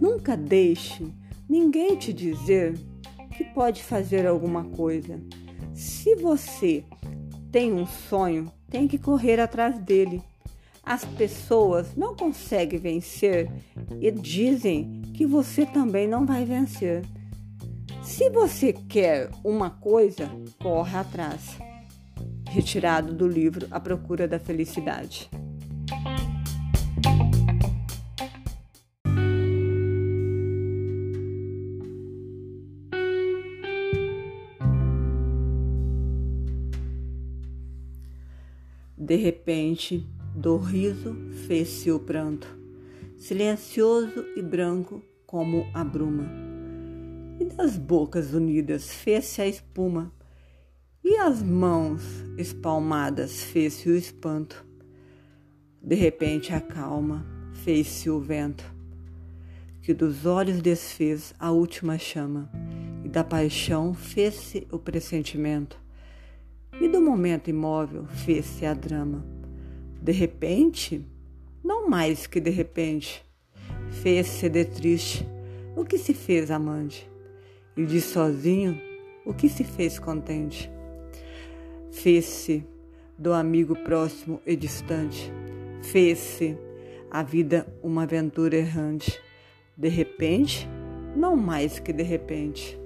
Nunca deixe ninguém te dizer que pode fazer alguma coisa. Se você tem um sonho, tem que correr atrás dele. As pessoas não conseguem vencer e dizem que você também não vai vencer. Se você quer uma coisa, corre atrás. Retirado do livro A Procura da Felicidade. De repente, do riso fez-se o pranto, silencioso e branco como a bruma. E das bocas unidas fez-se a espuma, e as mãos espalmadas fez-se o espanto. De repente a calma fez-se o vento, que dos olhos desfez a última chama, e da paixão fez-se o pressentimento e do momento imóvel fez-se a drama. De repente, não mais que de repente, fez-se de triste o que se fez amante, e de sozinho o que se fez contente. Fez-se do amigo próximo e distante, fez-se a vida uma aventura errante. De repente, não mais que de repente.